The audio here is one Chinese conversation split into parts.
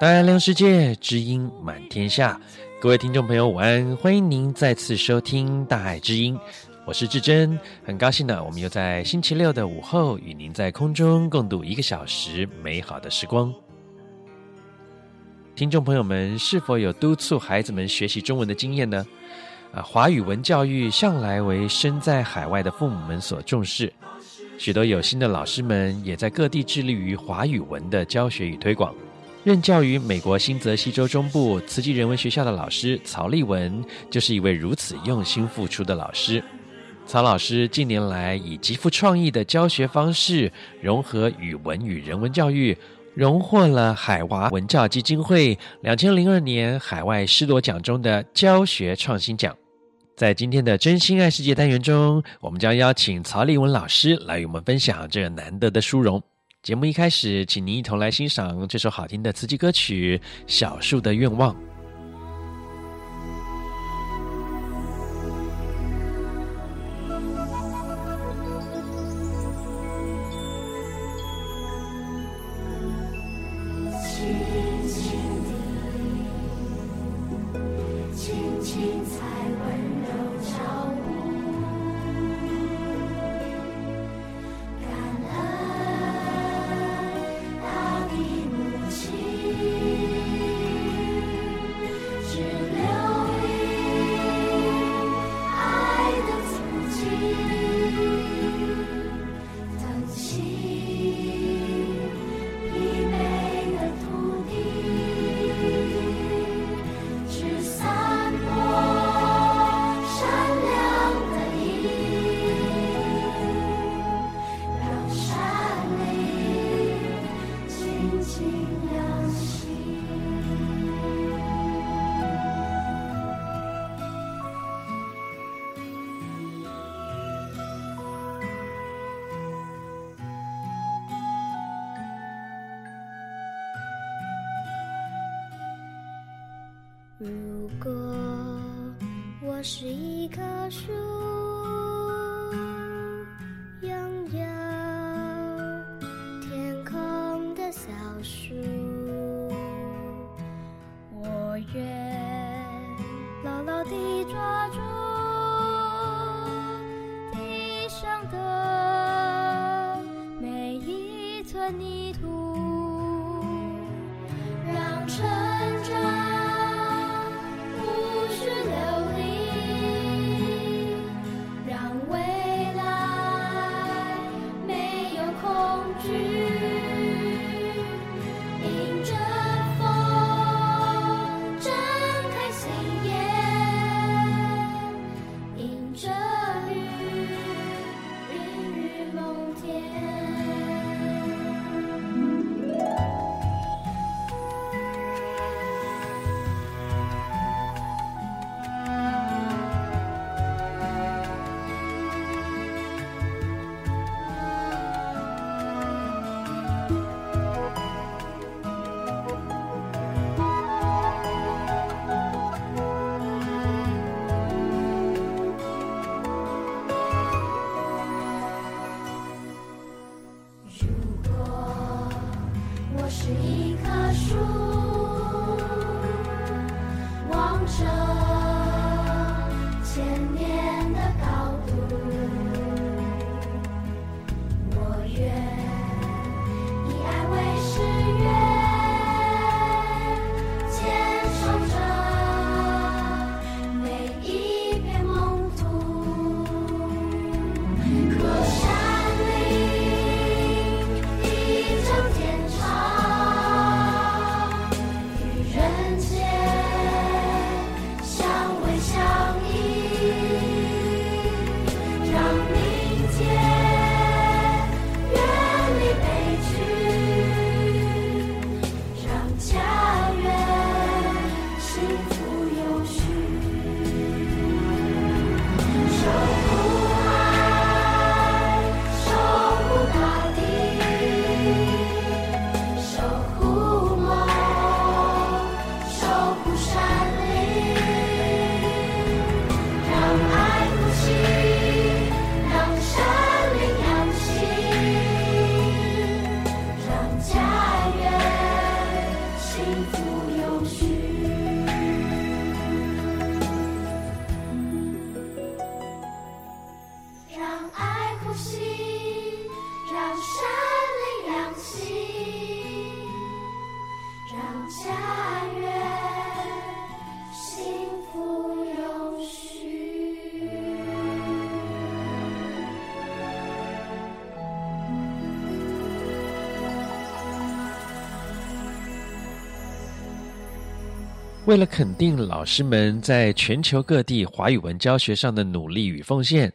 大爱亮世界，知音满天下。各位听众朋友，午安！欢迎您再次收听《大爱知音》，我是志珍，很高兴呢，我们又在星期六的午后与您在空中共度一个小时美好的时光。听众朋友们，是否有督促孩子们学习中文的经验呢？啊，华语文教育向来为身在海外的父母们所重视，许多有心的老师们也在各地致力于华语文的教学与推广。任教于美国新泽西州中部慈济人文学校的老师曹丽文，就是一位如此用心付出的老师。曹老师近年来以极富创意的教学方式，融合语文与人文教育，荣获了海华文教基金会两千零二年海外师铎奖中的教学创新奖。在今天的真心爱世界单元中，我们将邀请曹丽文老师来与我们分享这难得的殊荣。节目一开始，请您一同来欣赏这首好听的刺激歌曲《小树的愿望》。为了肯定老师们在全球各地华语文教学上的努力与奉献，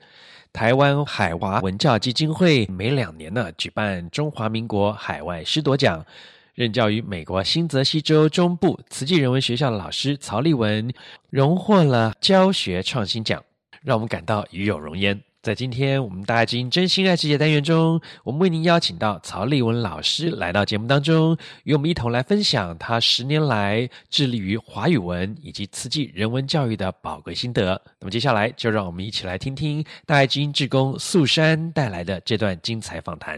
台湾海华文教基金会每两年呢举办中华民国海外师铎奖，任教于美国新泽西州中部慈济人文学校的老师曹丽雯荣获了教学创新奖，让我们感到与有荣焉。在今天我们大爱基因真心爱世界单元中，我们为您邀请到曹丽文老师来到节目当中，与我们一同来分享他十年来致力于华语文以及慈济人文教育的宝贵心得。那么接下来就让我们一起来听听大爱基因志工素珊带来的这段精彩访谈。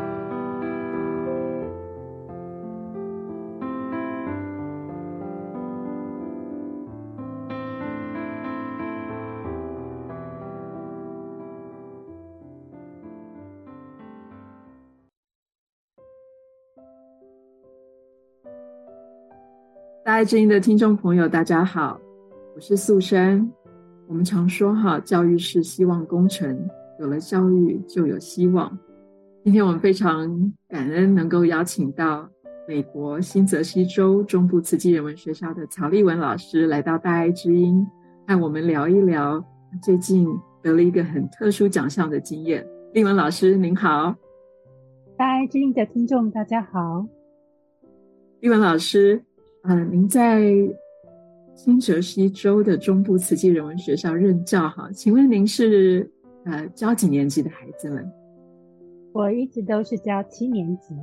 爱之音的听众朋友，大家好，我是素珊。我们常说哈，教育是希望工程，有了教育就有希望。今天我们非常感恩能够邀请到美国新泽西州中部慈济人文学校的曹丽文老师来到大爱之音，和我们聊一聊最近得了一个很特殊奖项的经验。丽文老师您好，大爱之音的听众大家好，丽文老师。嗯、呃，您在新泽西州的中部慈济人文学校任教哈，请问您是呃教几年级的孩子们？我一直都是教七年级。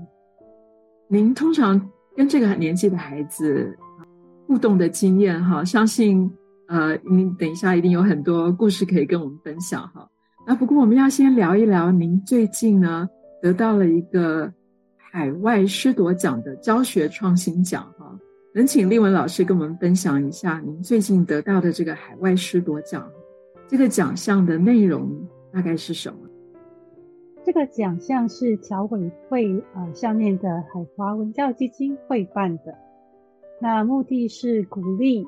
您通常跟这个年纪的孩子互动的经验哈，相信呃您等一下一定有很多故事可以跟我们分享哈。那不过我们要先聊一聊，您最近呢得到了一个海外师铎奖的教学创新奖哈。能请立文老师跟我们分享一下您最近得到的这个海外师铎奖，这个奖项的内容大概是什么？这个奖项是侨委会呃下面的海华文教基金会办的，那目的是鼓励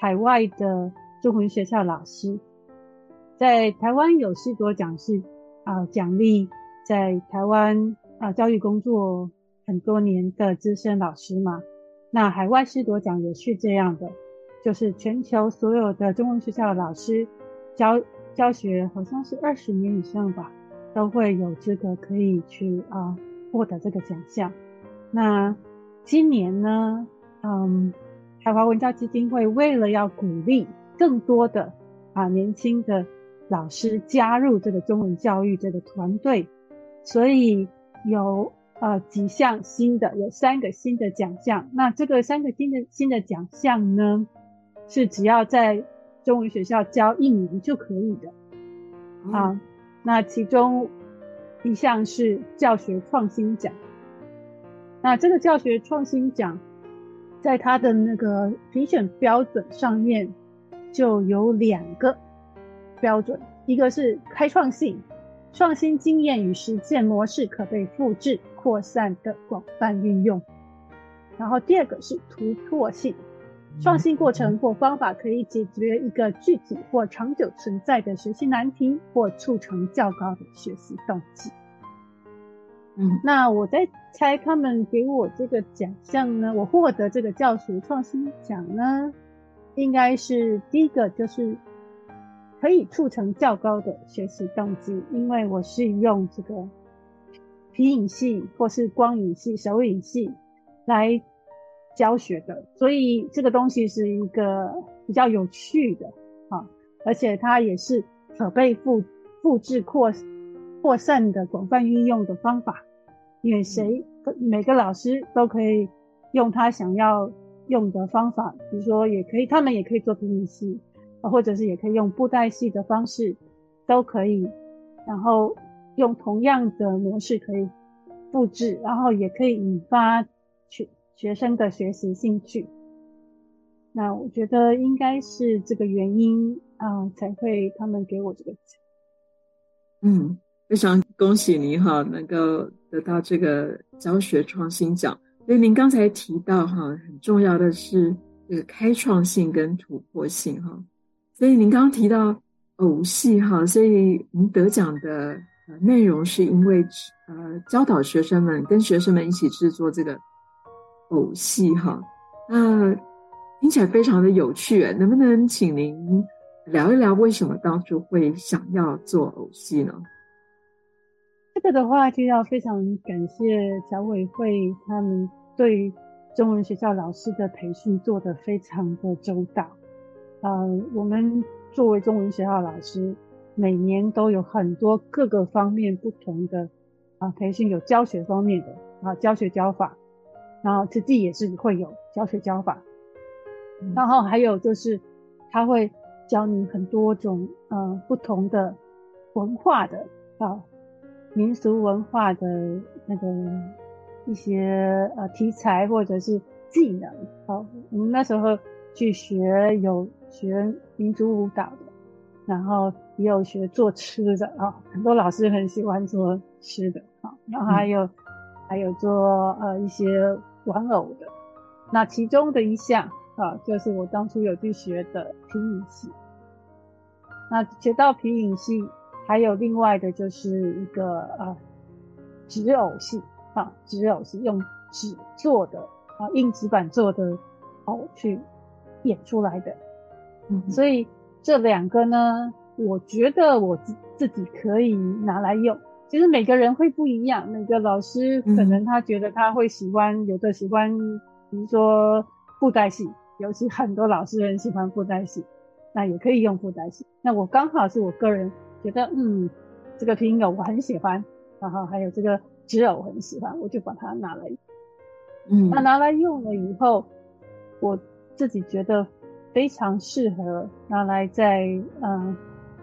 海外的中文学校老师，在台湾有师铎奖是啊、奖励在台湾啊、教育工作很多年的资深老师嘛。那海外师铎奖也是这样的，就是全球所有的中文学校的老师教教学，好像是二十年以上吧，都会有资格可以去啊获得这个奖项。那今年呢，嗯，海华文教基金会为了要鼓励更多的啊年轻的老师加入这个中文教育这个团队，所以有。呃，几项新的，有三个新的奖项。那这个三个新的新的奖项呢，是只要在中文学校教一年就可以的。嗯、啊，那其中一项是教学创新奖。那这个教学创新奖，在它的那个评选标准上面就有两个标准，一个是开创性。创新经验与实践模式可被复制、扩散的广泛运用。然后第二个是突破性，创新过程或方法可以解决一个具体或长久存在的学习难题，或促成较高的学习动机。嗯，那我在猜，他们给我这个奖项呢，我获得这个教学创新奖呢，应该是第一个就是。可以促成较高的学习动机，因为我是用这个皮影戏或是光影戏、手影戏来教学的，所以这个东西是一个比较有趣的啊，而且它也是可被复复制、扩扩散的广泛运用的方法，因为谁每个老师都可以用他想要用的方法，比如说也可以，他们也可以做皮影戏，或者是也可以用布袋戏的方式，都可以。然后用同样的模式可以复制，然后也可以引发学学生的学习兴趣。那我觉得应该是这个原因啊，才会他们给我这个奖。嗯，非常恭喜您哈，能够得到这个教学创新奖。所以您刚才提到哈，很重要的是这个开创性跟突破性哈。所以您刚刚提到偶戏哈，所以您得奖的内容是因为呃教导学生们跟学生们一起制作这个偶戏哈。那听起来非常的有趣，能不能请您聊一聊为什么当初会想要做偶戏呢？这个的话就要非常感谢小委会他们对中文学校老师的培训做得非常的周到。呃，我们作为中文学校老师，每年都有很多各个方面不同的啊培训，有教学方面的啊教学教法，然后实际也是会有教学教法。然后还有就是，他会教你很多种呃不同的文化的啊民俗文化的那个一些呃题材或者是技能。好，我们那时候去学有学民族舞蹈的，然后也有学做吃的啊，很多老师很喜欢做吃的啊，然后还有、嗯、还有做呃一些玩偶的，那其中的一项。啊，就是我当初有去学的皮影戏。那学到皮影戏，还有另外的就是一个啊纸偶戏啊，纸偶戏用纸做的啊，硬纸板做的偶去演出来的。嗯，所以这两个呢，我觉得我自自己可以拿来用。其实每个人会不一样，每个老师可能他觉得他会喜欢，有的喜欢，比如说布袋戏。尤其很多老师很喜欢布袋戏，那也可以用布袋戏。那我刚好是我个人觉得，嗯，这个皮影偶我很喜欢，然后还有这个纸偶我很喜欢，我就把它拿来，嗯，那拿来用了以后，我自己觉得非常适合拿来在嗯，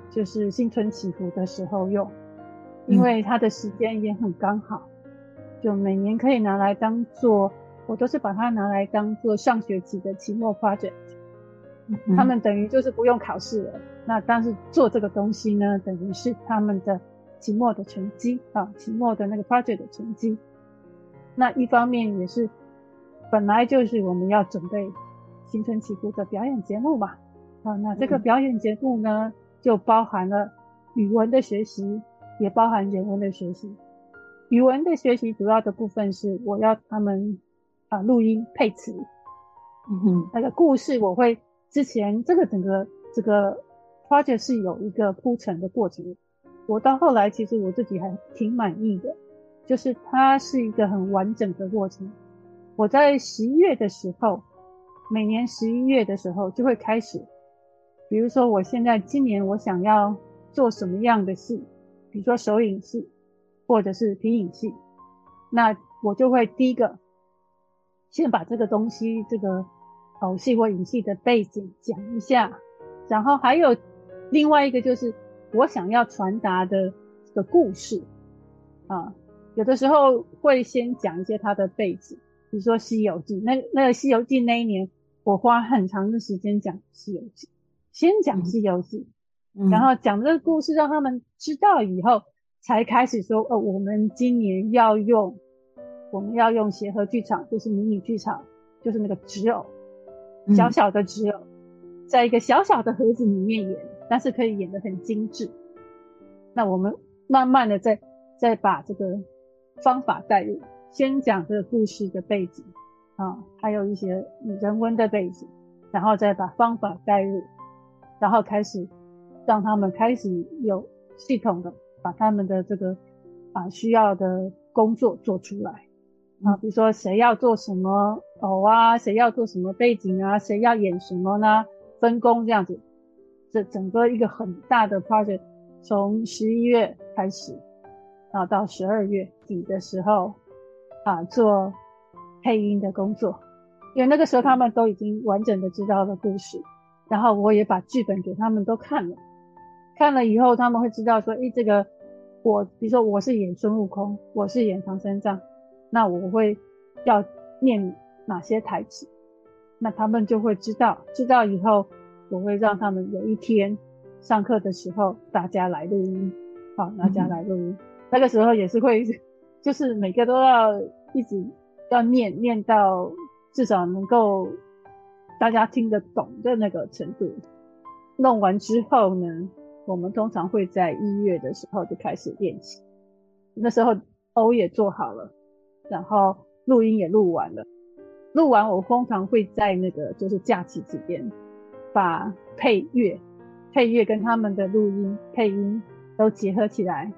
就是新春祈福的时候用，因为它的时间也很刚好，就每年可以拿来当做。我都是把它拿来当做上学期的期末 project，他们等于就是不用考试了。那但是做这个东西呢，等于是他们的期末的成绩啊，期末的那个 project 的成绩。那一方面也是本来就是我们要准备新春祈福的表演节目嘛，啊，那这个表演节目呢，就包含了语文的学习，也包含人文的学习。语文的学习主要的部分是我要他们。啊，录音配词，嗯哼，那个故事我会之前这个整个这个 project 是有一个铺陈的过程，我到后来其实我自己还挺满意的，就是它是一个很完整的过程。我在十一月的时候，每年十一月的时候就会开始，比如说我现在今年我想要做什么样的戏，比如说手影戏或者是皮影戏，那我就会第一个。先把这个东西，这个偶戏或影戏的背景讲一下，然后还有另外一个就是我想要传达的这个故事啊，有的时候会先讲一些它的背景，比如说《西游记》，那那个《西游记》那一年我花很长的时间讲《西游记》，先讲《西游记》，嗯，然后讲这个故事让他们知道以后，才开始说，哦，我们今年要用。我们要用协和剧场，就是迷你剧场，就是那个纸偶，小小的纸偶，在一个小小的盒子里面演，但是可以演得很精致。那我们慢慢的再再把这个方法带入，先讲这个故事的背景啊，还有一些人文的背景，然后再把方法带入，然后开始让他们开始有系统的把他们的这个啊需要的工作做出来。啊，比如说谁要做什么偶啊，谁要做什么背景啊，谁要演什么呢？分工这样子，这整个一个很大的 project，从十一月开始，啊，到十二月底的时候，啊，做配音的工作，因为那个时候他们都已经完整的知道了故事，然后我也把剧本给他们都看了，看了以后他们会知道说，诶，这个我比如说我是演孙悟空，我是演唐三藏，那我会要念哪些台词，那他们就会知道，知道以后我会让他们有一天上课的时候大家来录音，好，大家来录音，嗯、那个时候也是会。就是每个都要一直要念念到至少能够大家听得懂的那个程度。弄完之后呢，我们通常会在一月的时候就开始练习。那时候偶也做好了，然后录音也录完了。录完我通常会在那个就是假期之间把配乐、配乐跟他们的录音、配音都结合起来，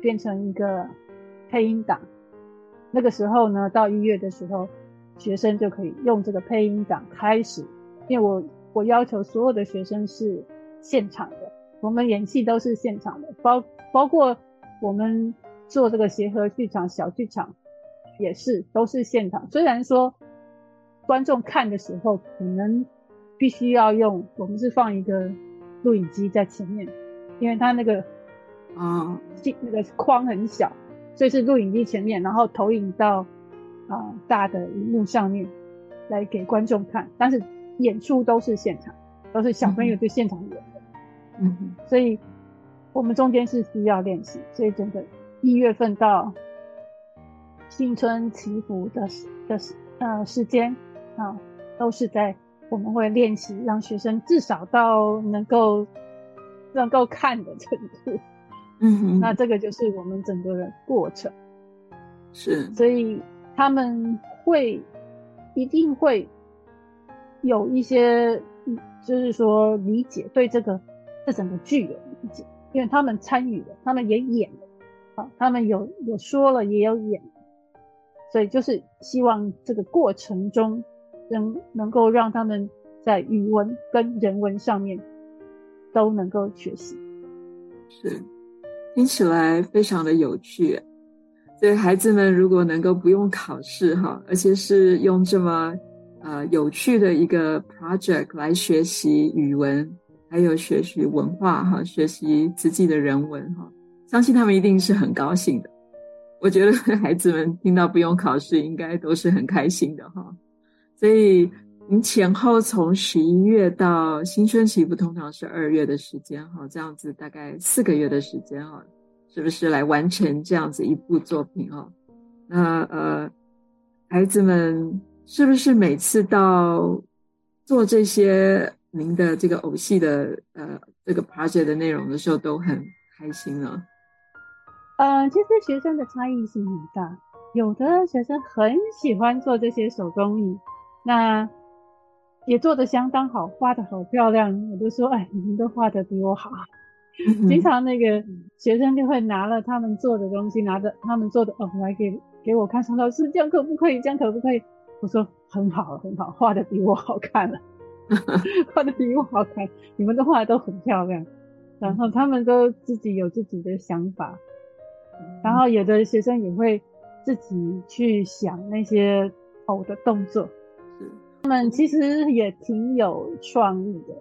变成一个。配音档，那个时候呢，到一月的时候，学生就可以用这个配音档开始。因为我我要求所有的学生是现场的，我们演戏都是现场的，包包括我们做这个协和剧场、小剧场也是都是现场。虽然说观众看的时候可能必须要用，我们是放一个录影机在前面，因为它那个啊，那个框很小。所以是录影机前面，然后投影到啊、呃、大的荧幕上面来给观众看。但是演出都是现场，都是小朋友对现场演的。嗯哼，所以我们中间是需要练习。所以整个一月份到新春祈福的的呃时间啊，都是在我们会练习，让学生至少到能够能够看的程度。嗯哼，那这个就是我们整个的过程，是，所以他们会一定会有一些，就是说理解对这个这整个剧有理解，因为他们参与了，他们也演了，啊，他们有有说了，也有演，所以就是希望这个过程中能能够让他们在语文跟人文上面都能够学习，是。听起来非常的有趣，对孩子们如果能够不用考试哈，而且是用这么呃有趣的一个 project 来学习语文，还有学习文化哈，学习自己的人文哈，相信他们一定是很高兴的。我觉得 孩子们听到不用考试，应该都是很开心的哈。所以您前后从十一月到新春期，不，通常是二月的时间哈，这样子大概四个月的时间哈，是不是来完成这样子一部作品哈？那呃，孩子们是不是每次到做这些您的这个偶戏的呃这个 project 的内容的时候都很开心呢？呃，其实学生的差异性很大，有的学生很喜欢做这些手工艺，那。也做得相当好，画得好漂亮，我都说，哎，你们都画得比我好。嗯、经常那个学生就会拿了他们做的东西，拿着他们做的哦来给给我看，说老师这样可不可以？这样可不可以？我说很好，很好，画的比我好看了，画的比我好看，你们的画都很漂亮。然后他们都自己有自己的想法，然后有的学生也会自己去想那些偶的动作。他们其实也挺有创意的，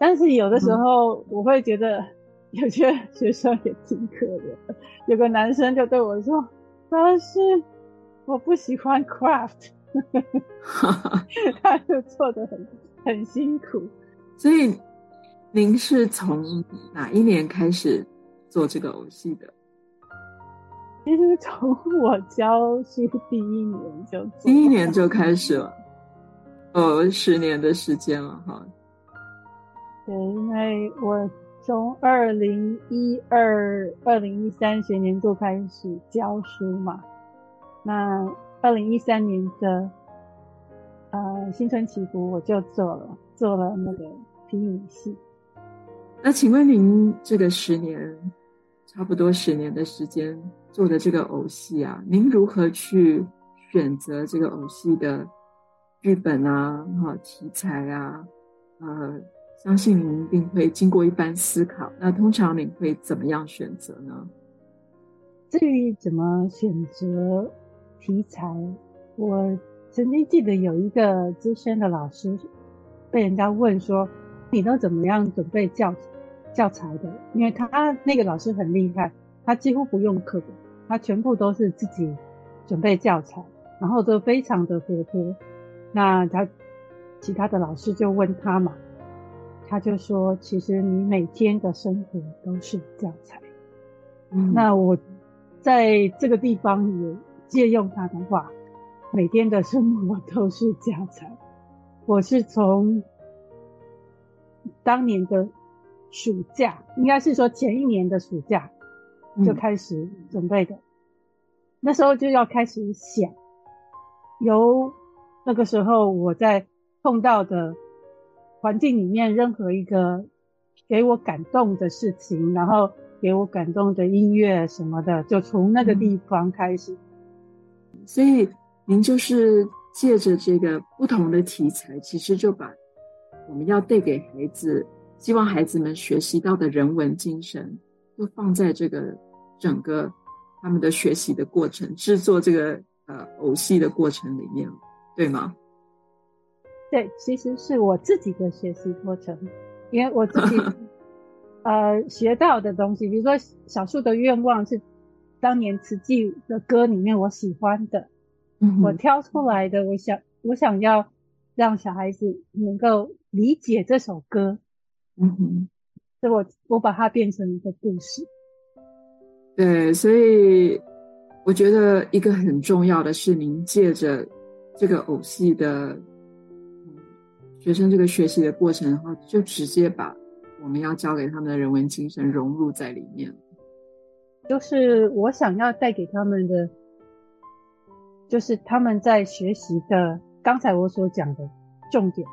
但是有的时候我会觉得有些学生也挺可怜的。有个男生就对我说：“老师，我不喜欢 craft。”他就做得很很辛苦。所以您是从哪一年开始做这个偶戏的？其实从我教书第一年就做，第一年就开始了。哦，十年的时间了哈。对，因为我从二零一二、二零一三学年度开始教书嘛，那二零一三年的呃新春祈福我就做了，做了那个皮影戏。那请问您这个十年，差不多十年的时间做的这个偶戏啊，您如何去选择这个偶戏的？剧本啊，哈，题材啊，呃，相信您一定会经过一番思考。那通常您会怎么样选择呢？至于怎么选择题材，我曾经记得有一个资深的老师被人家问说：“你都怎么样准备教教材的？”因为他那个老师很厉害，他几乎不用课本，他全部都是自己准备教材，然后都非常的活泼。那他其他的老师就问他嘛，他就说：“其实你每天的生活都是教材。”嗯，那我在这个地方也借用他的话。每天的生活都是教材。我是从当年的暑假，应该是说前一年的暑假就开始准备的。嗯、那时候就要开始想，由那个时候我在碰到的环境里面，任何一个给我感动的事情，然后给我感动的音乐什么的，就从那个地方开始。嗯、所以。您就是借着这个不同的题材，其实就把我们要带给孩子，希望孩子们学习到的人文精神，就放在这个整个他们的学习的过程、制作这个呃偶戏的过程里面，对吗？对，其实是我自己的学习过程，因为我自己 呃学到的东西，比如说《小树的愿望》是当年慈济的歌里面我喜欢的。我挑出来的，我想，我想要让小孩子能够理解这首歌，嗯哼，所以我我把它变成一个故事。对，所以我觉得一个很重要的是，您借着这个偶戏的学生这个学习的过程，的话就直接把我们要教给他们的人文精神融入在里面。就是我想要带给他们的。就是他们在学习的，刚才我所讲的重点，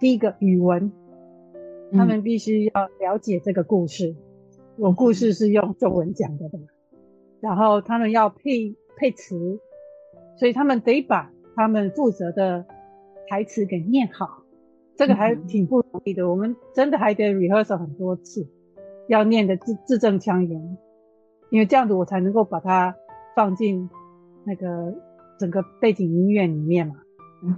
第一个语文，他们必须要了解这个故事。我故事是用中文讲的吧，然后他们要配配词，所以他们得把他们负责的台词给念好。这个还挺不容易的，我们真的还得 rehearsal 很多次，要念的字字正腔圆，因为这样子我才能够把它放进那个。整个背景音乐里面嘛，嗯，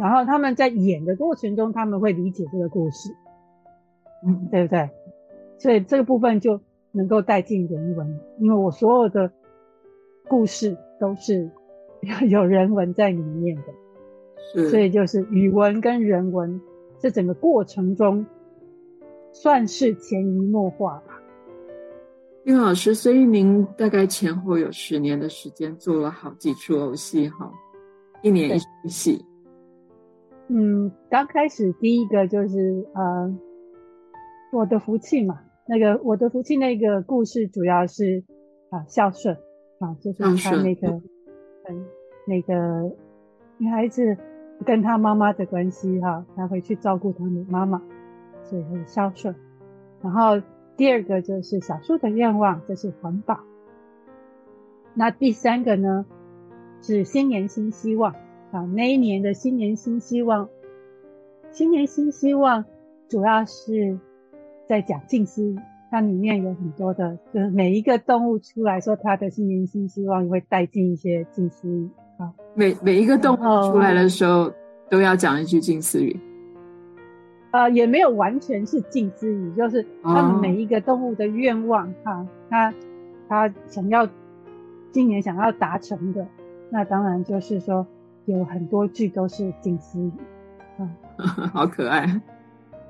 然后他们在演的过程中，他们会理解这个故事，嗯，对不对？所以这个部分就能够带进人文，因为我所有的故事都是 有人文在里面的，是，所以就是语文跟人文这整个过程中算是潜移默化吧。丁老师，所以您大概前后有十年的时间做了好几出偶戏哈，一年一出戏。嗯，刚开始第一个就是呃，我的福气嘛，那个我的福气那个故事主要是啊孝顺啊，就是他那个嗯那个女孩子跟他妈妈的关系哈，他会去照顾他的妈妈，所以很孝顺，然后。第二个就是小树的愿望，这是环保。那第三个呢，是新年新希望啊。那一年的新年新希望，新年新希望主要是在讲静思，它里面有很多的，就是每一个动物出来说它的新年新希望，会带进一些静思。每每一个动物出来的时候，都要讲一句近似语。呃，也没有完全是近似语，就是他们每一个动物的愿望哈、他他想要今年想要达成的，那当然就是说有很多句都是近似语，啊，好可爱，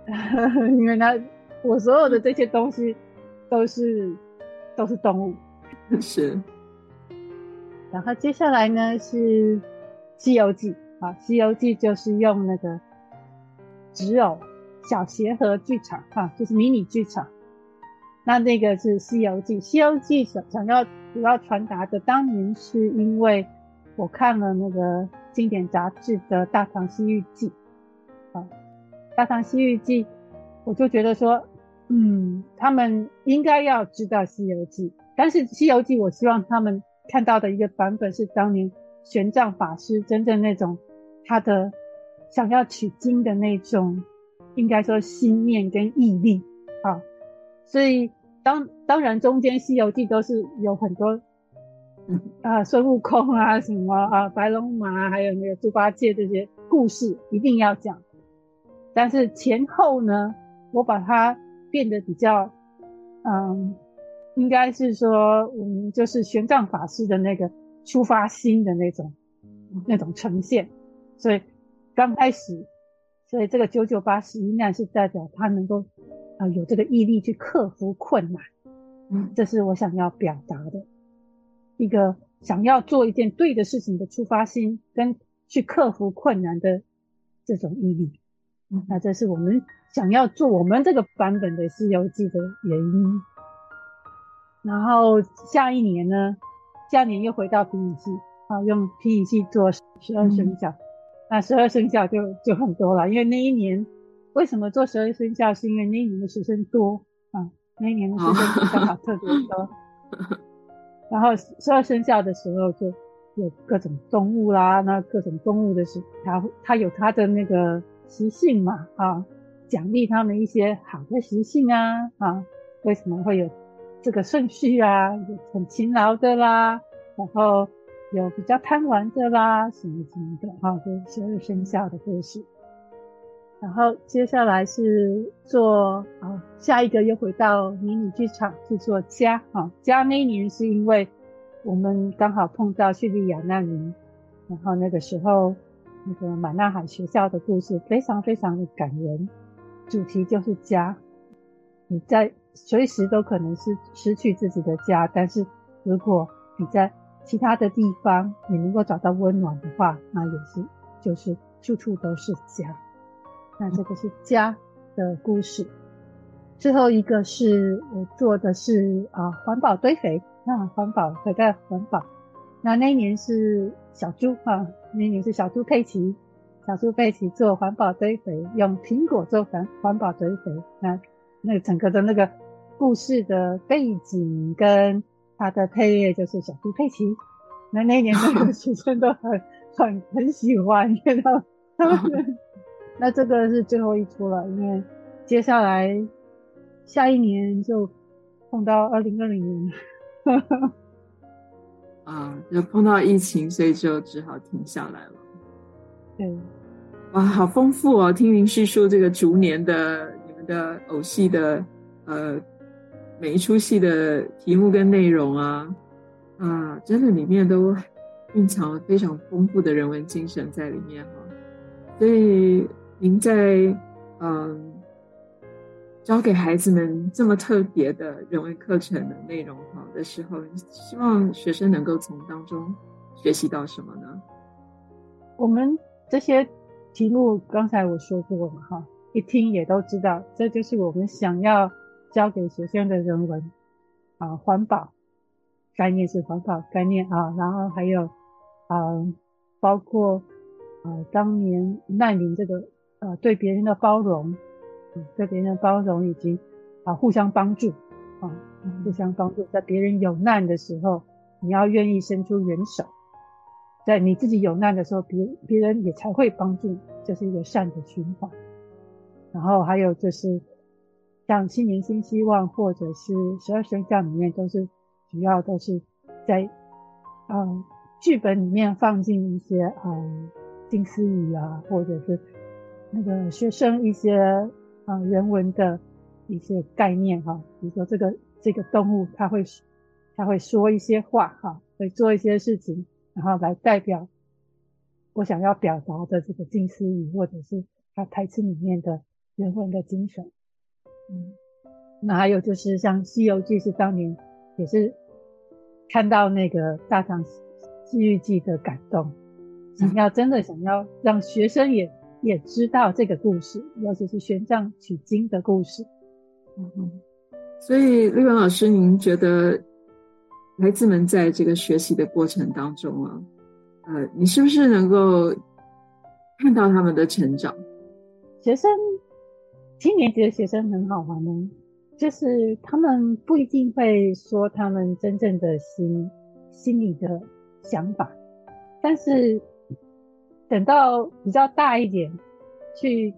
因为他我所有的这些东西都是都是动物，是，然后接下来呢是《西游记》啊，《西游记》就是用那个纸偶。小协和剧场哈，就是迷你剧场。那那个是《西游记》，《西游记》想想要主要传达的，当年是因为我看了那个经典杂志的《大唐西域记》啊，《大唐西域记》，我就觉得说，嗯，他们应该要知道《西游记》，但是《西游记》，我希望他们看到的一个版本是当年玄奘法师真正那种他的想要取经的那种。应该说心念跟毅力啊，所以当当然中间《西游记》都是有很多啊孙悟空啊什么啊白龙马，还有那个猪八戒这些故事一定要讲。但是前后呢，我把它变得比较，嗯，应该是说，嗯，就是玄奘法师的那个出发心的那种那种呈现。所以刚开始，所以这个九九八十一难是代表他能够啊、有这个毅力去克服困难。嗯，这是我想要表达的，一个想要做一件对的事情的出发心，跟去克服困难的这种毅力。那这是我们想要做我们这个版本的《西游记》的原因。然后下一年呢，下一年又回到皮影戏，啊，用皮影戏做十二生肖。嗯，那十二生肖就就很多了，因为那一年为什么做十二生肖？是因为那一年的学生多啊。那一年的学生刚好特别多，然后十二生肖的时候就有各种动物啦，那各种动物的时候，它它有它的那个习性嘛，啊，奖励他们一些好的习性啊，啊，为什么会有这个顺序啊？有很勤劳的啦，然后有比较贪玩的啦，什么什么的，哈，就十二生肖的故事。然后接下来是做啊，下一个又回到迷你剧场去做家啊。家那一年是因为我们刚好碰到叙利亚难民，然后那个时候那个马纳海学校的故事非常非常的感人，主题就是家。你在随时都可能是失去自己的家，但是如果你在其他的地方你能够找到温暖的话，那也是就是处处都是家。那这个是家的故事，最后一个是我做的是啊环保堆肥，那环保回到环保，那那一年是小猪啊，那一年是小猪佩奇，小猪佩奇做环保堆肥，用苹果做环环保堆肥，那那整个的那个故事的背景跟它的配乐就是小猪佩奇，那那一年那个学生都很很很喜欢，知道他们。那这个是最后一出了，因为接下来下一年就碰到二零二零年了，啊，就碰到疫情，所以就只好停下来了。对，哇，好丰富哦！听您叙述这个逐年的的偶戏的呃每一出戏的题目跟内容啊，啊，真的里面都蕴藏了非常丰富的人文精神在里面哈，所以。您在嗯教给孩子们这么特别的人文课程的内容哈的时候，希望学生能够从当中学习到什么呢？我们这些题目刚才我说过了哈，一听也都知道，这就是我们想要教给学生的人文啊，环保概念是环保概念啊，然后还有啊，包括啊当年难民这个。呃，对别人的包容，对别人的包容以及啊，互相帮助，啊，互相帮助，在别人有难的时候，你要愿意伸出援手，在你自己有难的时候，别别人也才会帮助，这是一个善的循环。然后还有就是，像新年新希望或者是十二生肖里面，都是主要都是在，嗯，剧本里面放进一些嗯金丝语啊，或者是。那个学生一些啊人文的一些概念哈，比如说这个这个动物它会它会说一些话哈，会做一些事情，然后来代表我想要表达的这个金丝语或者是它台词里面的人文的精神。嗯，那还有就是像《西游记》是当年也是看到那个大唐西域记的感动，想要真的想要让学生也。也知道这个故事，尤其是玄奘取经的故事。嗯哼，所以丽文老师，您觉得孩子们在这个学习的过程当中啊，呃，你是不是能够看到他们的成长？学生，七年级的学生很好玩呢，就是他们不一定会说他们真正的心心里的想法，但是。等到比较大一点，去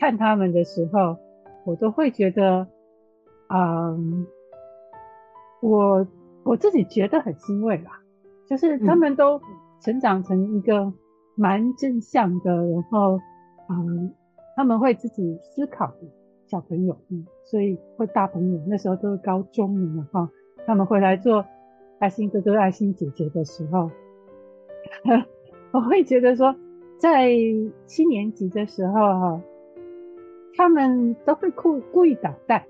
看他们的时候，我都会觉得，嗯，我我自己觉得很欣慰吧。就是他们都成长成一个蛮正向的，然后嗯，他们会自己思考的小朋友，嗯，所以会大朋友那时候都是高中了哈，他们会来做爱心哥哥、爱心姐姐的时候，我会觉得说，在七年级的时候哈，他们都会故故意捣蛋，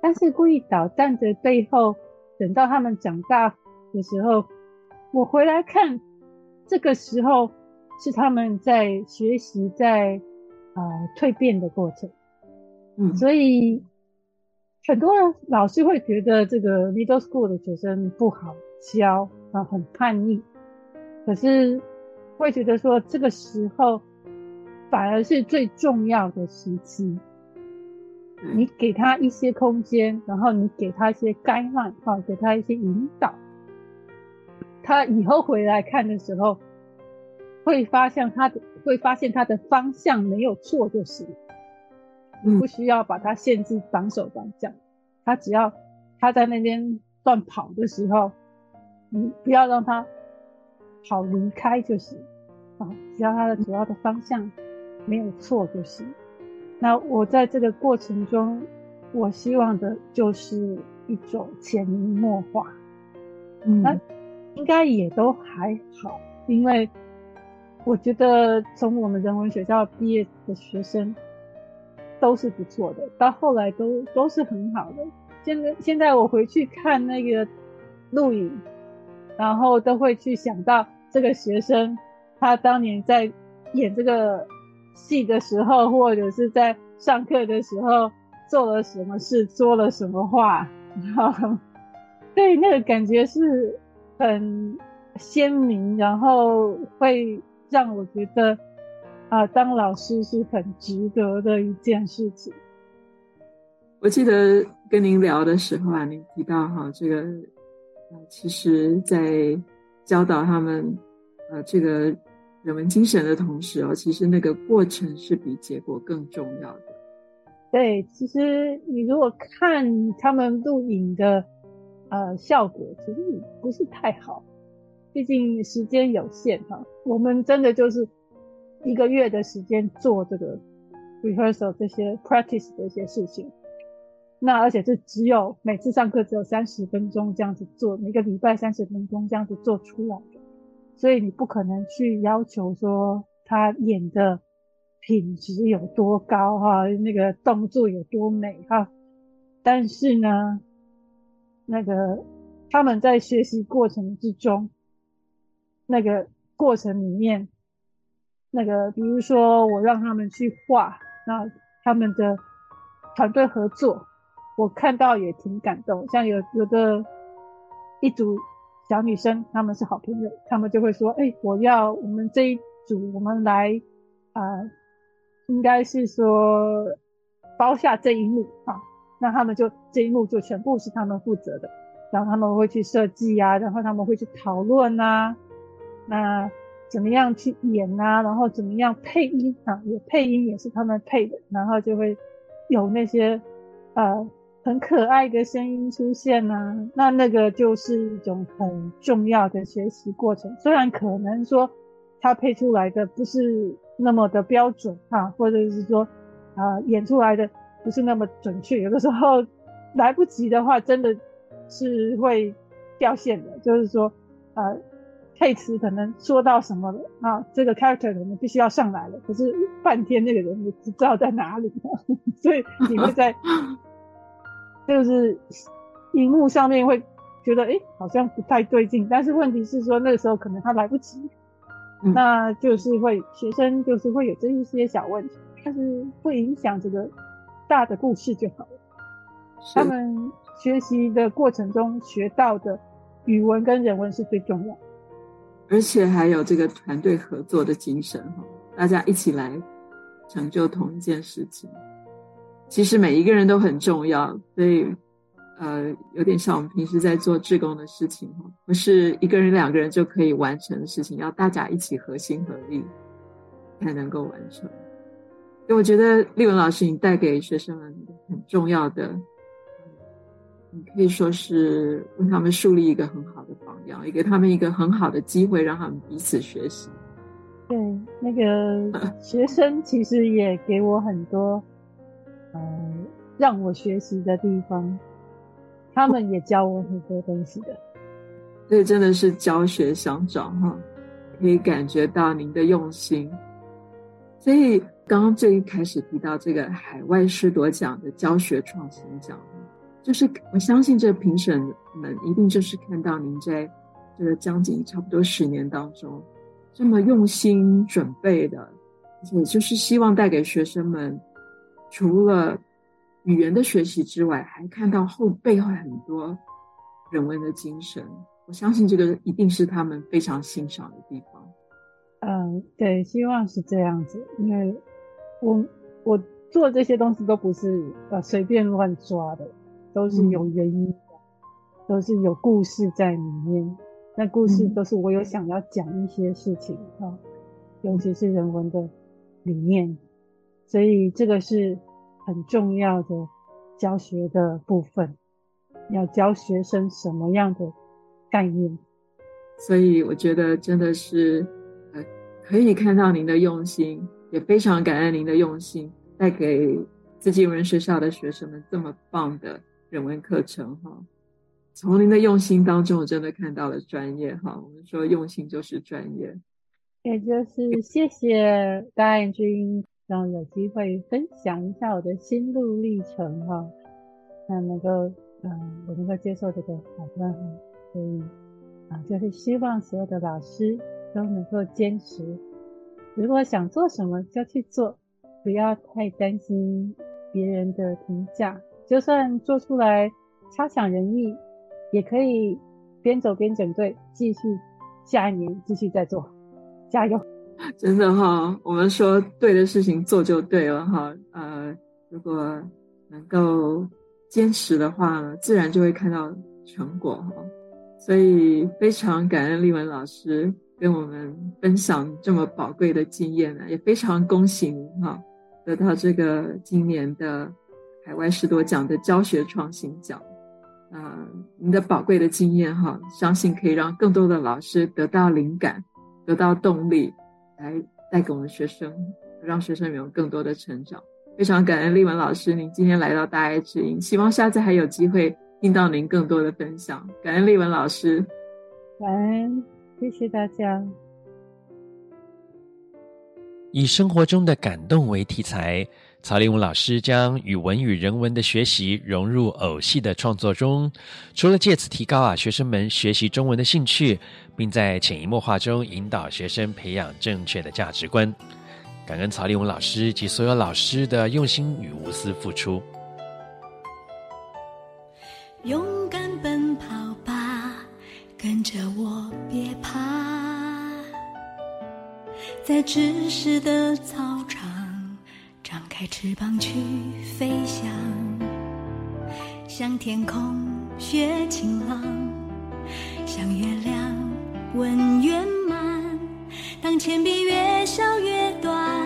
但是故意捣蛋的背后，等到他们长大的时候。我回来看，这个时候是他们在学习，在呃蜕变的过程。嗯，所以很多老师会觉得这个 middle school 的学生不好教啊，很叛逆。可是会觉得说，这个时候反而是最重要的时期。你给他一些空间，然后你给他一些 guideline，啊，给他一些引导。他以后回来看的时候，会发现他的会发现他的方向没有错，就是，你不需要把他限制绑手绑脚，他只要他在那边乱跑的时候，你不要让他跑离开就行，啊，只要他的主要的方向没有错就行。那我在这个过程中，我希望的就是一种潜移默化，嗯。那应该也都还好，因为我觉得从我们人文学校毕业的学生都是不错的，到后来都都是很好的。现在现在我回去看那个录影，然后都会去想到这个学生他当年在演这个戏的时候，或者是在上课的时候做了什么事，说了什么话，然后对那个感觉是。很鲜明，然后会让我觉得啊，当老师是很值得的一件事情。我记得跟您聊的时候啊，您提到哈，这个啊，其实，在教导他们呃这个人文精神的同时哦，其实那个过程是比结果更重要的。对，其实你如果看他们录影的。呃，效果其实也不是太好，毕竟时间有限哈。我们真的就是一个月的时间做这个 rehearsal 这些 practice 的一些事情，那而且是只有每次上课只有三十分钟这样子做，每个礼拜三十分钟这样子做出来的，所以你不可能去要求说他演的品质有多高哈，那个动作有多美哈，但是呢。那个他们在学习过程之中，那个过程里面，那个比如说我让他们去画，那他们的团队合作，我看到也挺感动。像有有的一组小女生，她们是好朋友，她们就会说：“哎，我要我们这一组，我们来啊、应该是说包下这一幕啊。”那他们就这一幕就全部是他们负责的，然后他们会去设计啊，然后他们会去讨论啊，那怎么样去演啊，然后怎么样配音啊，也配音也是他们配的，然后就会有那些呃很可爱的声音出现啊，那那个就是一种很重要的学习过程，虽然可能说他配出来的不是那么的标准啊，或者是说啊、呃、演出来的。不是那么准确，有的时候来不及的话，真的是会掉线的。就是说，呃，配词可能说到什么了啊，这个 character 可能必须要上来了，可是半天那个人也不知道在哪里，所以你会在 就是荧幕上面会觉得，哎、欸，好像不太对劲。但是问题是说，那个时候可能他来不及，嗯、那就是会学生就是会有这一些小问题，但是不影响这个。大的故事就好了。他们学习的过程中学到的语文跟人文是最重要，而且还有这个团队合作的精神哈，大家一起来成就同一件事情。其实每一个人都很重要，所以呃，有点像我们平时在做志工的事情哈，不是一个人两个人就可以完成的事情，要大家一起合心合力才能够完成。我觉得丽文老师，你带给学生们很重要的你可以说是为他们树立一个很好的榜样，也给他们一个很好的机会，让他们彼此学习。对，那个 学生其实也给我很多，呃，让我学习的地方。他们也教我很多东西的。所以真的是教学相长哈，可以感觉到您的用心。所以刚刚最一开始提到这个海外师铎奖的教学创新奖。就是我相信，这评审们一定就是看到您在这个将近差不多十年当中，这么用心准备的，而且就是希望带给学生们，除了语言的学习之外，还看到后背后很多人文的精神。我相信这个一定是他们非常欣赏的地方。嗯，对，希望是这样子，因为我我做这些东西都不是呃随便乱抓的。都是有原因的，嗯、都是有故事在里面。那故事都是我有想要讲一些事情啊，嗯、尤其是人文的理念，所以这个是很重要的教学的部分。要教学生什么样的概念？所以我觉得真的是呃，可以看到您的用心，也非常感恩您的用心，带给自己人学校的学生们这么棒的。人文课程哈，从您的用心当中，我真的看到了专业哈。我们说用心就是专业，也就是谢谢大爱君让我有机会分享一下我的心路历程哈。那能够嗯，我能够接受这个访问哈，所以啊，就是希望所有的老师都能够坚持，如果想做什么就去做，不要太担心别人的评价。就算做出来差强人意，也可以边走边整队，继续下一年继续再做，加油！真的哈，我们说对的事情做就对了哈。呃，如果能够坚持的话，自然就会看到成果哈。所以非常感恩丽文老师跟我们分享这么宝贵的经验呢，也非常恭喜您哈，得到这个今年的。海外师多奖的教学创新奖，啊、呃，您的宝贵的经验哈，相信可以让更多的老师得到灵感，得到动力，来带给我们学生，让学生有更多的成长。非常感恩丽文老师，您今天来到大爱之音，希望下次还有机会听到您更多的分享。感恩丽文老师，感恩，谢谢大家。以生活中的感动为题材。曹丽文老师将语文与人文的学习融入偶戏的创作中，除了借此提高啊学生们学习中文的兴趣，并在潜移默化中引导学生培养正确的价值观。感恩曹丽文老师及所有老师的用心与无私付出。勇敢奔跑吧，跟着我，别怕，在知识的草。开翅膀去飞翔，像天空学晴朗，像月亮问圆满。当铅笔越削越短，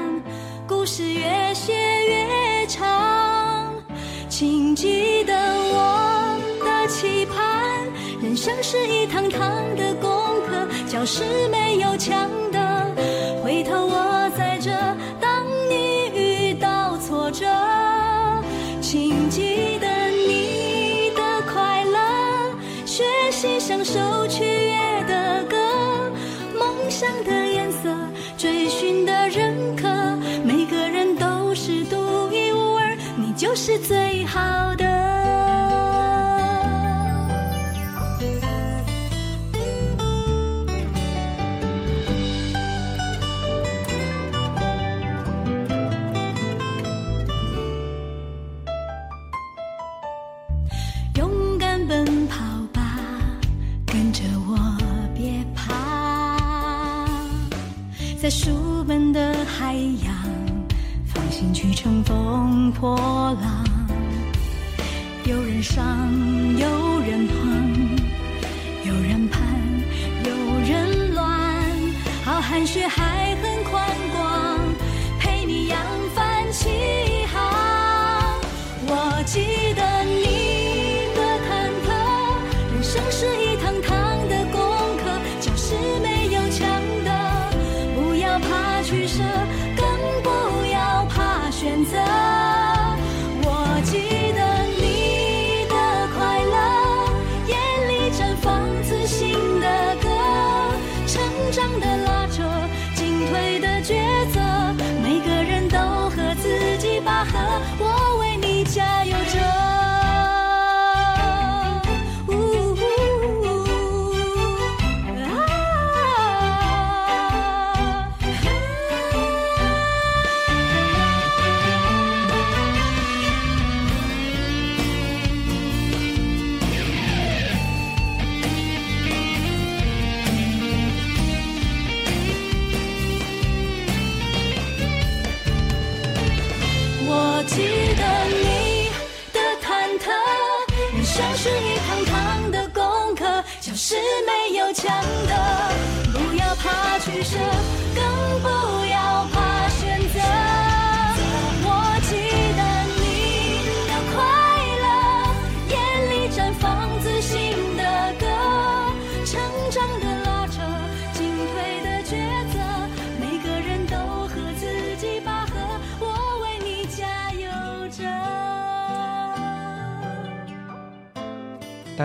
故事越写越长。请记得我的期盼，人生是一堂堂的功课，教室没有墙的，回头我首曲悦的歌，梦想的颜色，追寻的认可，每个人都是独一无二，你就是最好的。在书本的海洋，放心去乘风破浪。有人伤，有人狂，有人盼，有人乱。浩瀚血海很宽广，陪你扬帆起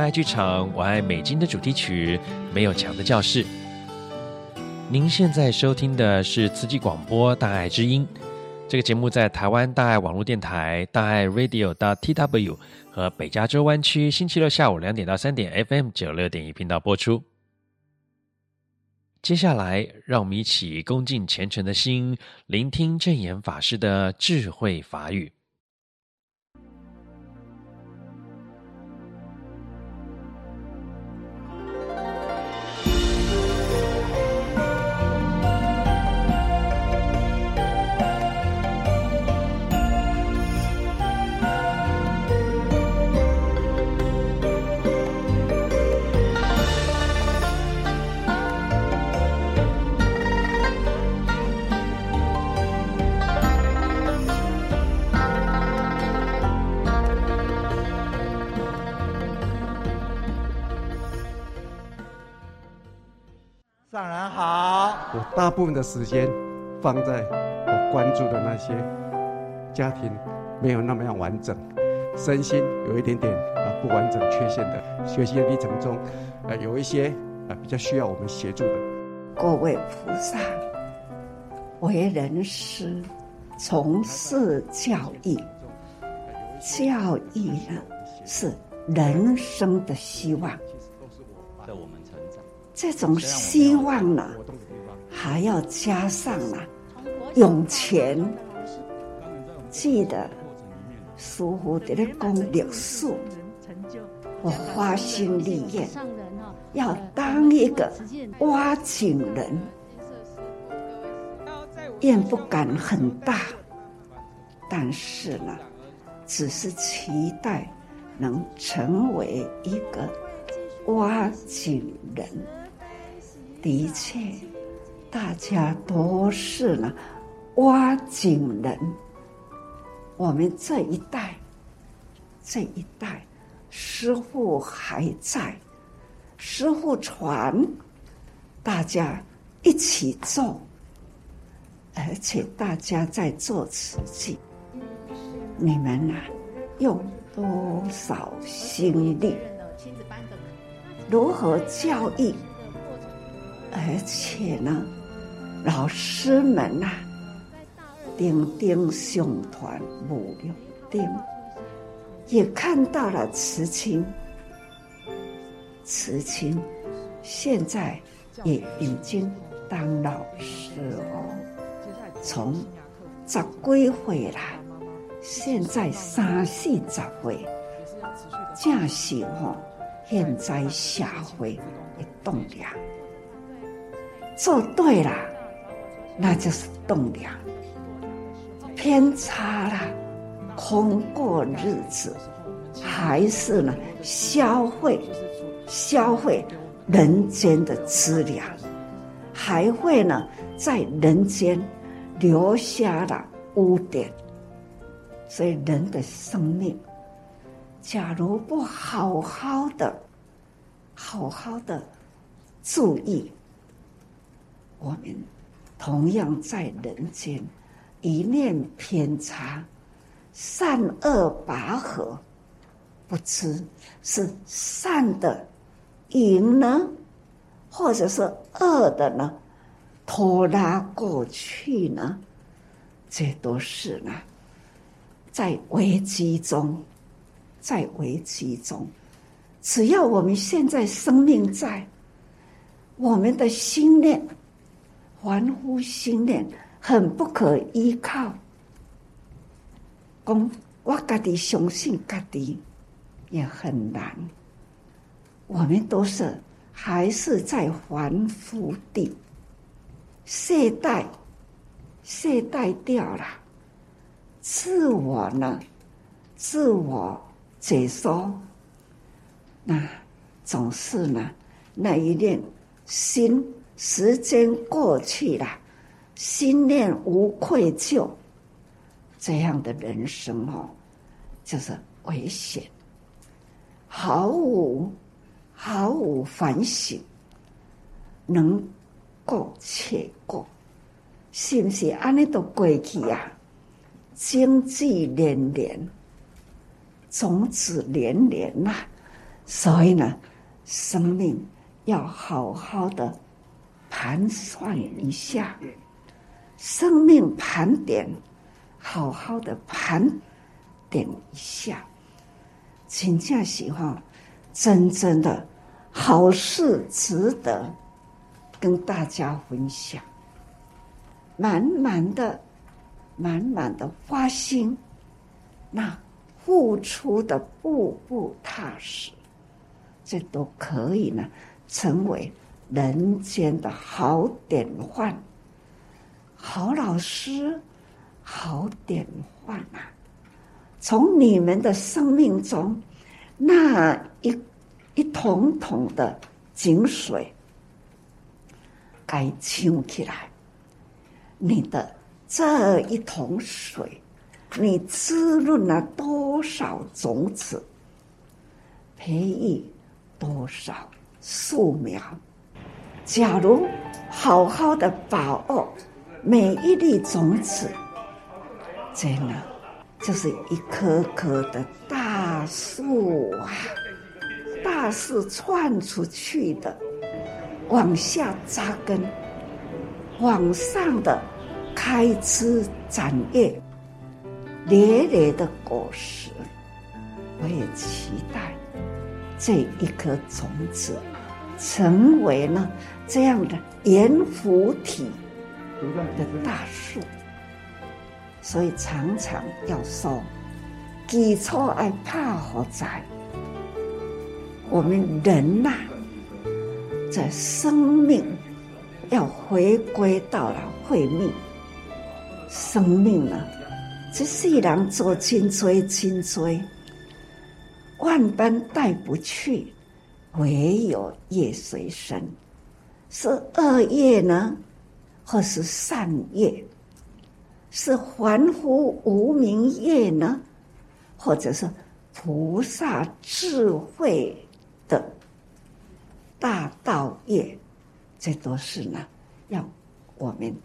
剧场《我爱美金》的主题曲《没有墙的教室》。您现在收听的是慈济广播《大爱之音》，这个节目在台湾大爱网络电台大爱 Radio .tw 和北加州湾区星期六下午两点到三点 FM 九六点一频道播出。接下来，让我们一起恭敬虔诚的心，聆听正言法师的智慧法语。大部分的时间放在我关注的那些家庭没有那么样完整，身心有一点点啊不完整、缺陷的学习的历程中，呃，有一些啊比较需要我们协助的。各位菩萨，为人师，从事教育，教育呢是人生的希望。在我们成长，这种希望呢。还要加上了用钱，记得师父在那讲历史，我花心立业，要当一个挖井人，愿不敢很大，但是呢，只是期待能成为一个挖井人，的确。大家都是呢，挖井人。我们这一代，这一代，师傅还在，师傅传，大家一起做，而且大家在做慈济。你们呐、用多少心力？如何教育？而且呢？老师们呐、啊，丁丁兄团不用丁，也看到了慈亲。慈亲现在也已经当老师哦，从十几岁了，现在三四十岁，正是哦，现在社会的栋梁，做对了。那就是栋梁，偏差了，空过日子，还是呢消费，消费人间的资粮，还会呢在人间留下了污点。所以人的生命，假如不好好的、好好的注意，我们。同样在人间，一念偏差，善恶拔河，不知是善的赢呢，或者是恶的呢，拖拉过去呢？这都是呢，在危机中，在危机中，只要我们现在生命在，我们的心念。凡夫心念很不可依靠，讲我家己相信家己也很难。我们都是还是在凡夫地，懈怠，懈怠掉了，自我呢，自我解说，那总是呢，那一念心。时间过去了，心念无愧疚，这样的人生哦，就是危险，毫无毫无反省，能过且过，是不是？安尼都过去啊，经济连连，种子连连呐，所以呢，生命要好好的盘算一下，生命盘点，好好的盘点一下，请假喜欢，真正的好事值得跟大家分享，满满的、满满的花心，那付出的步步踏实。这都可以呢，成为人间的好典范，好老师，好典范啊！从你们的生命中，那一一桶桶的井水，该清起来，你的这一桶水，你滋润了多少种子，培育。多少树苗？假如好好的把握每一粒种子，真的就是一棵棵的大树啊！大树窜出去的，往下扎根，往上的开枝展叶，累累的果实，我也期待。这一颗种子，成为了这样的圆弧体的大树，所以常常要说，基础爱怕火灾。我们人呐、啊，在生命要回归到了慧命，生命呢，这世人做真多真多。万般带不去，唯有业随身。是恶业呢，或是善业？是凡夫无明业呢，或者是菩萨智慧的大道业？这都是呢，要我们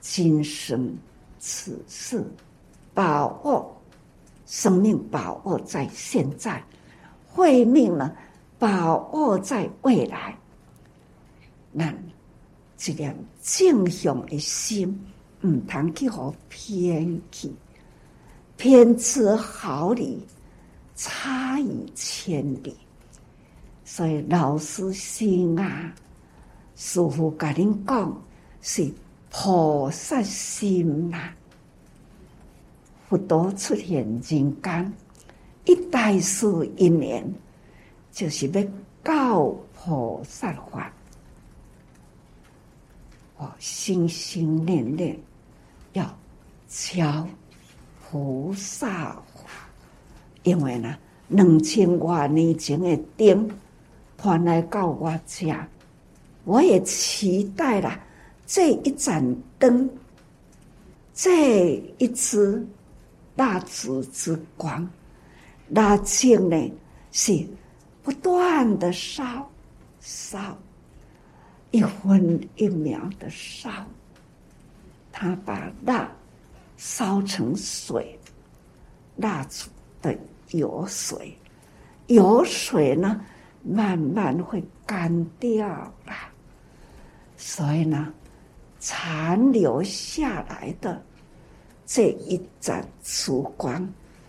今生此世把握生命，把握在现在。慧命呢，把握在未来。那这样正向的心，唔通去好偏去，偏持毫厘，差以千里。所以老师心啊，师父跟您讲，是菩萨心呐、啊，佛陀出现人间。一代事一年，就是要教菩萨法。我心心念念要敲菩萨，因为呢，两千多年前的灯传来到我家，我也期待了这一盏灯，这一支蜡烛之光。那净呢，是不断的烧烧，一分一秒的烧。他把蜡烧成水，蜡烛的油水，油水呢，慢慢会干掉了。所以呢，残留下来的这一盏烛光。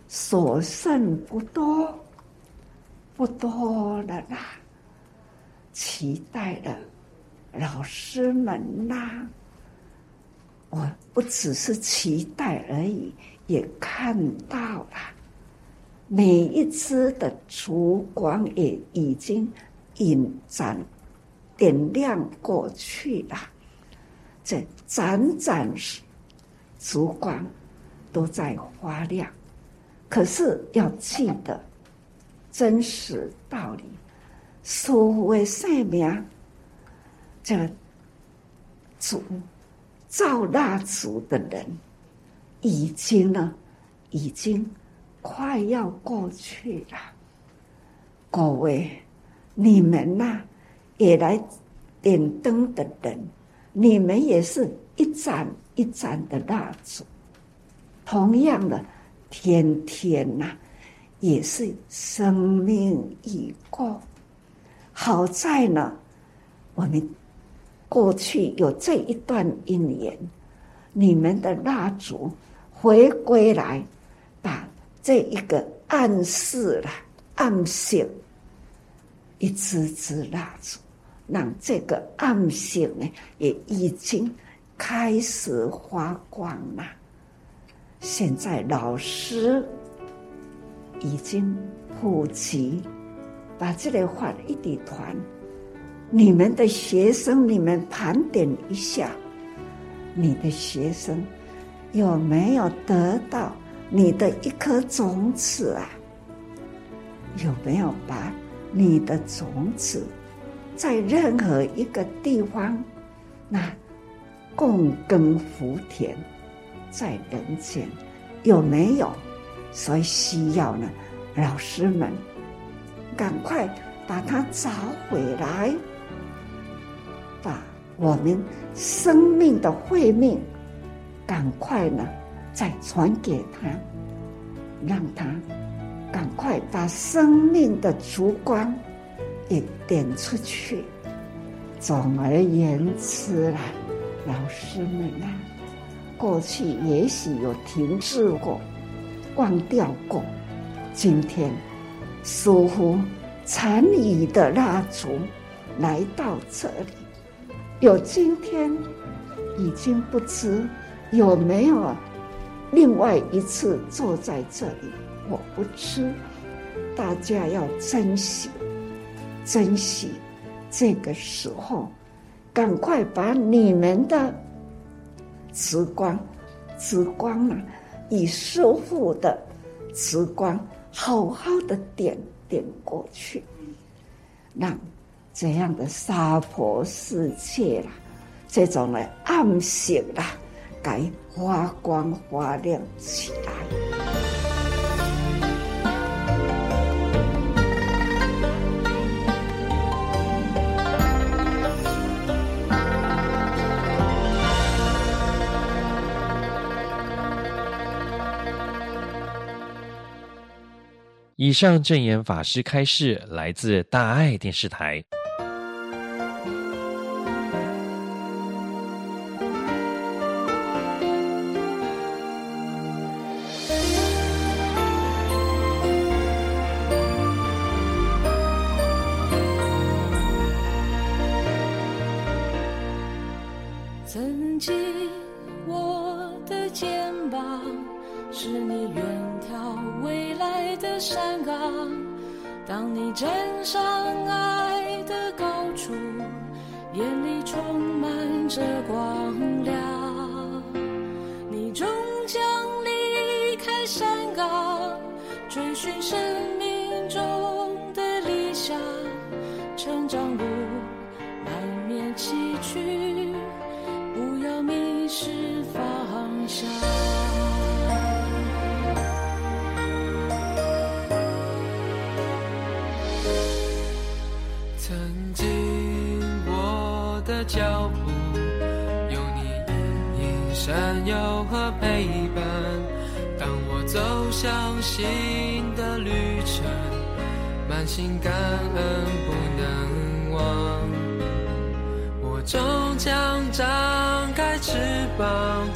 所剩不多，不多了啦。期待了老师们呐，我不只是期待而已，也看到了每一支的烛光也已经引展、点亮过去了。这盏盏烛光都在发亮。可是要记得真实道理，所谓生命，这个主造蜡烛的人，已经呢，已经快要过去了。各位，你们呐，也来点灯的人，你们也是一盏一盏的蜡烛，同样的。天天呐、也是生命已过。好在呢，我们过去有这一段姻缘，你们的蜡烛回归来，把这一个暗示了暗性，一支支蜡烛，让这个暗性呢也已经开始发光了。现在老师已经普及。把这里画一底团，你们的学生，你们盘点一下，你的学生有没有得到你的一颗种子啊？有没有把你的种子在任何一个地方，那共耕福田，在人间有没有？所以需要呢，老师们。赶快把它找回来，我们生命的慧命，赶快呢再传给他，让他赶快把生命的烛光也点出去。总而言之啦，老师们啊，过去也许有停滞过、忘掉过，今天。似乎残余的蜡烛来到这里，有今天已经不知有没有另外一次坐在这里，我不知。大家要珍惜，珍惜这个时候，赶快把你们的慈光、慈光啊，以师父的慈光。好好的点点过去，让这样的娑婆世界啦，这种的暗性啦，该发光发亮起来。以上证言法师开示来自大爱电视台。闪耀和陪伴。当我走向新的旅程，满心感恩不能忘。我终将张开翅膀，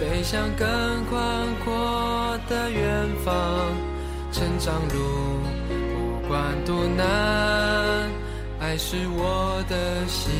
飞向更宽阔的远方。成长路不管多难，爱是我的心。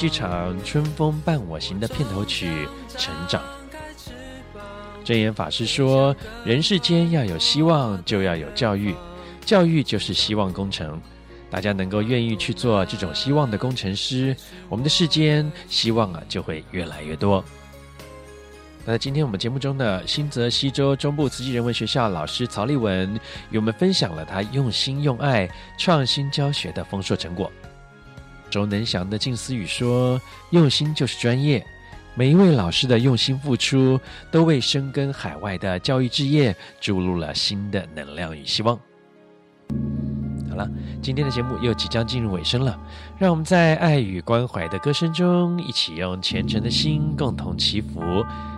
剧场《春风伴我行》的片头曲《成长》。证严法师说：“人世间要有希望，就要有教育，教育就是希望工程。大家能够愿意去做这种希望的工程师，我们的世间希望啊就会越来越多。”那今天我们节目中的新泽西州中部慈济人文学校老师曹立文与我们分享了他用心用爱创新教学的丰硕成果。周能祥的静思语说：“用心就是专业。”每一位老师的用心付出，都为深耕海外的教育置业注入了新的能量与希望。好了，今天的节目又即将进入尾声了，让我们在爱与关怀的歌声中，一起用虔诚的心共同祈福，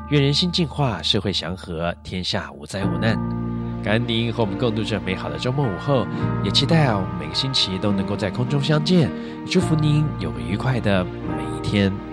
愿人心净化，社会祥和，天下无灾无难。感恩您和我们共度这美好的周末午后，也期待啊，我们每个星期都能够在空中相见。祝福您有个愉快的每一天。